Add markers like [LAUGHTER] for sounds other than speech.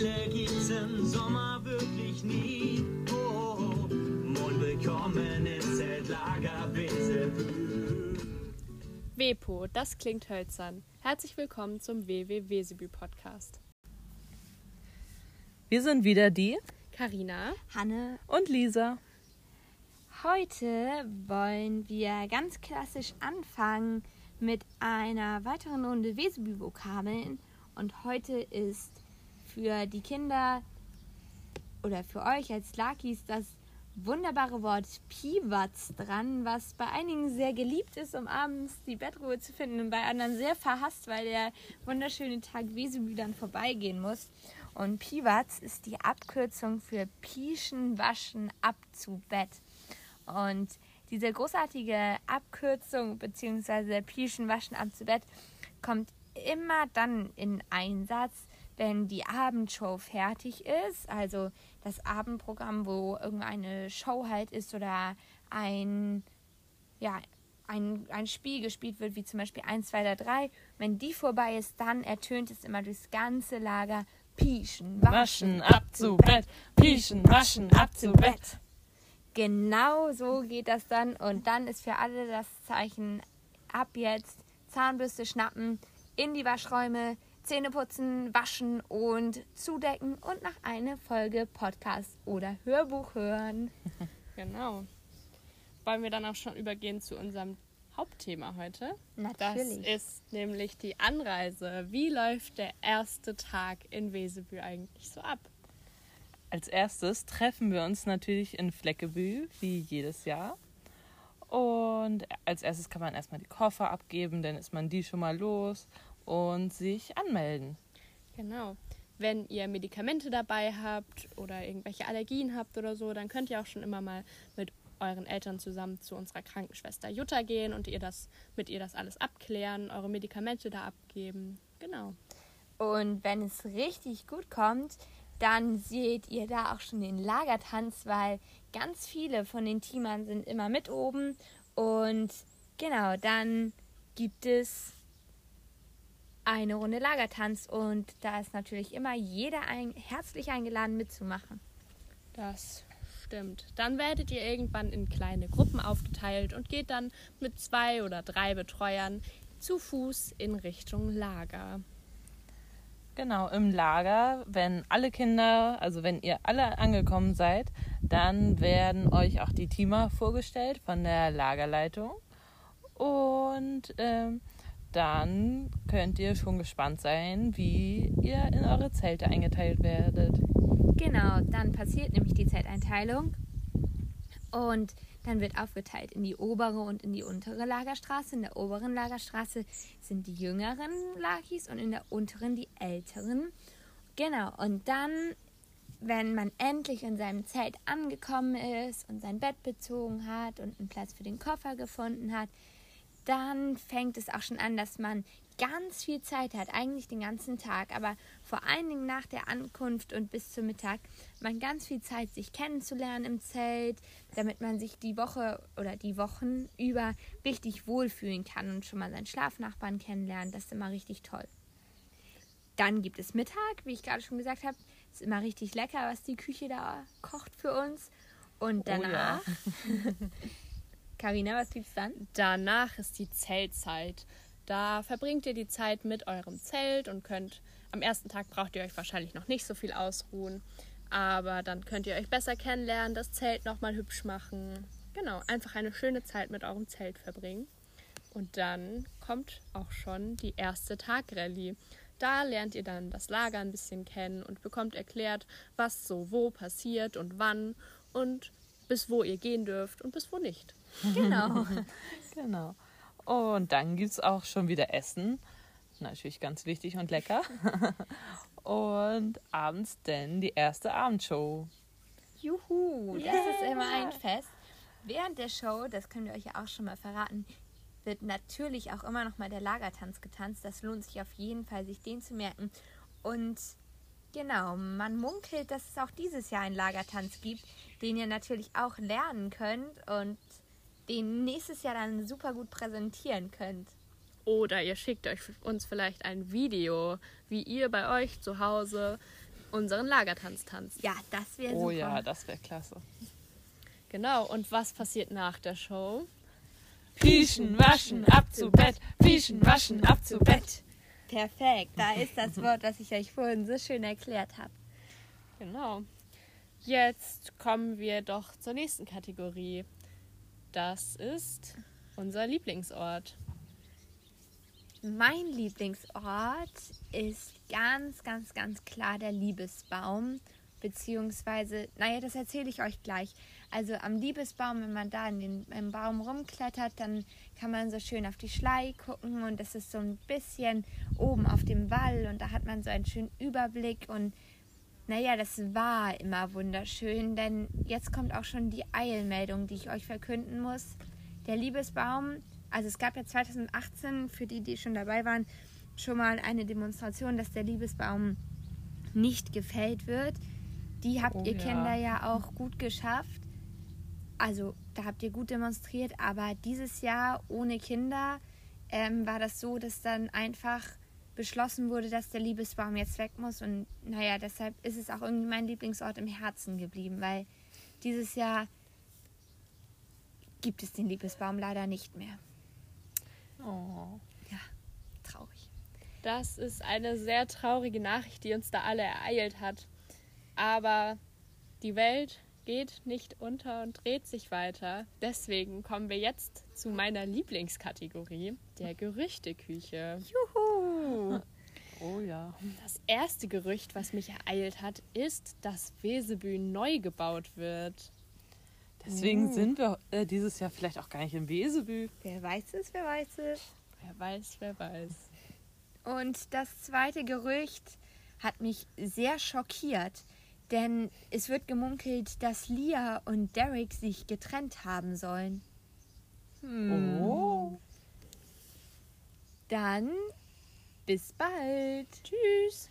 Langeweile gibt's im Sommer wirklich nie. Oh, oh, und willkommen im Zeltlager Wesebü. WEPO, das klingt hölzern. Herzlich willkommen zum WW Wesebü Podcast. Wir sind wieder die Karina Hanne, und Lisa. heute wollen wir ganz klassisch anfangen mit einer weiteren Runde Wesebü-Vokabeln. Und heute ist für die Kinder oder für euch als Lakis das wunderbare Wort Piwatz dran, was bei einigen sehr geliebt ist, um abends die Bettruhe zu finden und bei anderen sehr verhasst, weil der wunderschöne Tag Wesebü dann vorbeigehen muss. Und Piwatz ist die Abkürzung für Pieschen, Waschen, ab zu Bett. Und diese großartige Abkürzung bzw. Pieschen, Waschen, ab zu Bett kommt immer dann in Einsatz, wenn die Abendshow fertig ist. Also das Abendprogramm, wo irgendeine Show halt ist oder ein, ja, ein, ein Spiel gespielt wird, wie zum Beispiel 1, 2 oder 3. Wenn die vorbei ist, dann ertönt es immer durchs ganze Lager. Pieschen, Waschen ab zu Bett, pieschen, waschen ab zu Bett. Genau so geht das dann. Und dann ist für alle das Zeichen ab jetzt Zahnbürste schnappen, in die Waschräume, Zähne putzen, waschen und zudecken und nach einer Folge Podcast oder Hörbuch hören. [LAUGHS] Genau. Wollen wir dann auch schon übergehen zu unserem Hauptthema heute? Das Natürlich. ist nämlich die Anreise. Wie läuft der erste Tag in Wesebü eigentlich so ab? Als erstes treffen wir uns natürlich in Fleckebü, wie jedes Jahr. Und als erstes kann man erstmal die Koffer abgeben, dann ist man die schon mal los und sich anmelden. Genau. Wenn ihr Medikamente dabei habt oder irgendwelche Allergien habt oder so, dann könnt ihr auch schon immer mal mit euren Eltern zusammen zu unserer Krankenschwester Jutta gehen und ihr das, mit ihr das alles abklären, eure Medikamente da abgeben. Genau. Und wenn es richtig gut kommt, dann seht ihr da auch schon den Lagertanz, weil ganz viele von den Teamern sind immer mit oben. Und genau, dann gibt es eine Runde Lagertanz und da ist natürlich immer jeder ein, herzlich eingeladen mitzumachen. Das stimmt. Dann werdet ihr irgendwann in kleine Gruppen aufgeteilt und geht dann mit zwei oder drei Betreuern zu Fuß in Richtung Lager. Genau, im Lager, wenn alle Kinder, also wenn ihr alle angekommen seid, dann werden euch auch die Teamer vorgestellt von der Lagerleitung. Und ähm, dann könnt ihr schon gespannt sein, wie ihr in eure Zelte eingeteilt werdet. Genau, dann passiert nämlich die Zeiteinteilung und dann wird aufgeteilt in die obere und in die untere Lagerstraße. In der oberen Lagerstraße sind die jüngeren Lakis und in der unteren die älteren. Genau, und dann, wenn man endlich in seinem Zelt angekommen ist und sein Bett bezogen hat und einen Platz für den Koffer gefunden hat, dann fängt es auch schon an, dass man ganz viel Zeit hat, eigentlich den ganzen Tag, aber vor allen Dingen nach der Ankunft und bis zum Mittag, man ganz viel Zeit, sich kennenzulernen im Zelt, damit man sich die Woche oder die Wochen über richtig wohlfühlen kann und schon mal seinen Schlafnachbarn kennenlernen. Das ist immer richtig toll. Dann gibt es Mittag, wie ich gerade schon gesagt habe. Ist immer richtig lecker, was die Küche da kocht für uns. Und Oh ja. [LAUGHS] Karina, was gibt's dann? Danach ist die Zeltzeit. Da verbringt ihr die Zeit mit eurem Zelt und könnt am ersten Tag braucht ihr euch wahrscheinlich noch nicht so viel ausruhen, aber dann könnt ihr euch besser kennenlernen, das Zelt nochmal hübsch machen. Genau, einfach eine schöne Zeit mit eurem Zelt verbringen. Und dann kommt auch schon die erste Tagrallye. Da lernt ihr dann das Lager ein bisschen kennen und bekommt erklärt, was so wo passiert und wann und bis wo ihr gehen dürft und bis wo nicht. Genau. [LAUGHS] Genau. Und dann gibt es auch schon wieder Essen. Natürlich ganz wichtig und lecker. [LAUGHS] Und abends dann die erste Abendshow. Juhu, das ist immer ein Fest. Während der Show, das können wir euch ja auch schon mal verraten, wird natürlich auch immer noch mal der Lagertanz getanzt. Das lohnt sich auf jeden Fall, sich den zu merken. Und genau, man munkelt, dass es auch dieses Jahr einen Lagertanz gibt, den ihr natürlich auch lernen könnt und den nächstes Jahr dann super gut präsentieren könnt. Oder ihr schickt euch uns vielleicht ein Video, wie ihr bei euch zu Hause unseren Lagertanz tanzt. Ja, das wäre Oh super. ja, das wäre klasse. Genau, und was passiert nach der Show? Pieschen, waschen, ab zu Bett. Pieschen, waschen, ab zu Bett. Perfekt, da ist das Wort, das ich euch vorhin so schön erklärt habe. Genau. Jetzt kommen wir doch zur nächsten Kategorie. Das ist unser Lieblingsort. Mein Lieblingsort ist ganz, ganz, ganz klar der Liebesbaum. Beziehungsweise, naja, das erzähle ich euch gleich. Also am Liebesbaum, wenn man da in den im Baum rumklettert, dann kann man so schön auf die Schlei gucken und das ist so ein bisschen oben auf dem Wall und da hat man so einen schönen Überblick und naja, das war immer wunderschön, denn jetzt kommt auch schon die Eilmeldung, die ich euch verkünden muss. Der Liebesbaum, also es gab ja 2018, für die, die schon dabei waren, schon mal eine Demonstration, dass der Liebesbaum nicht gefällt wird. Die habt Oh ihr ja. Kinder ja auch gut geschafft. Also da habt ihr gut demonstriert, aber dieses Jahr ohne Kinder ähm, war das so, dass dann einfach beschlossen wurde, dass der Liebesbaum jetzt weg muss. Und naja, deshalb ist es auch irgendwie mein Lieblingsort im Herzen geblieben, weil dieses Jahr gibt es den Liebesbaum leider nicht mehr. Oh. Traurig. Das ist eine sehr traurige Nachricht, die uns da alle ereilt hat. Aber die Welt geht nicht unter und dreht sich weiter. Deswegen kommen wir jetzt zu meiner Lieblingskategorie, der Gerüchteküche. Juhu! Oh ja. Das erste Gerücht, was mich ereilt hat, ist, dass Wesebü neu gebaut wird. Deswegen sind wir äh, dieses Jahr vielleicht auch gar nicht im Wesebü. Wer weiß es, wer weiß es. Wer weiß, wer weiß. Und das zweite Gerücht hat mich sehr schockiert, denn es wird gemunkelt, dass Lia und Derek sich getrennt haben sollen. Oh. Dann bis bald. Tschüss.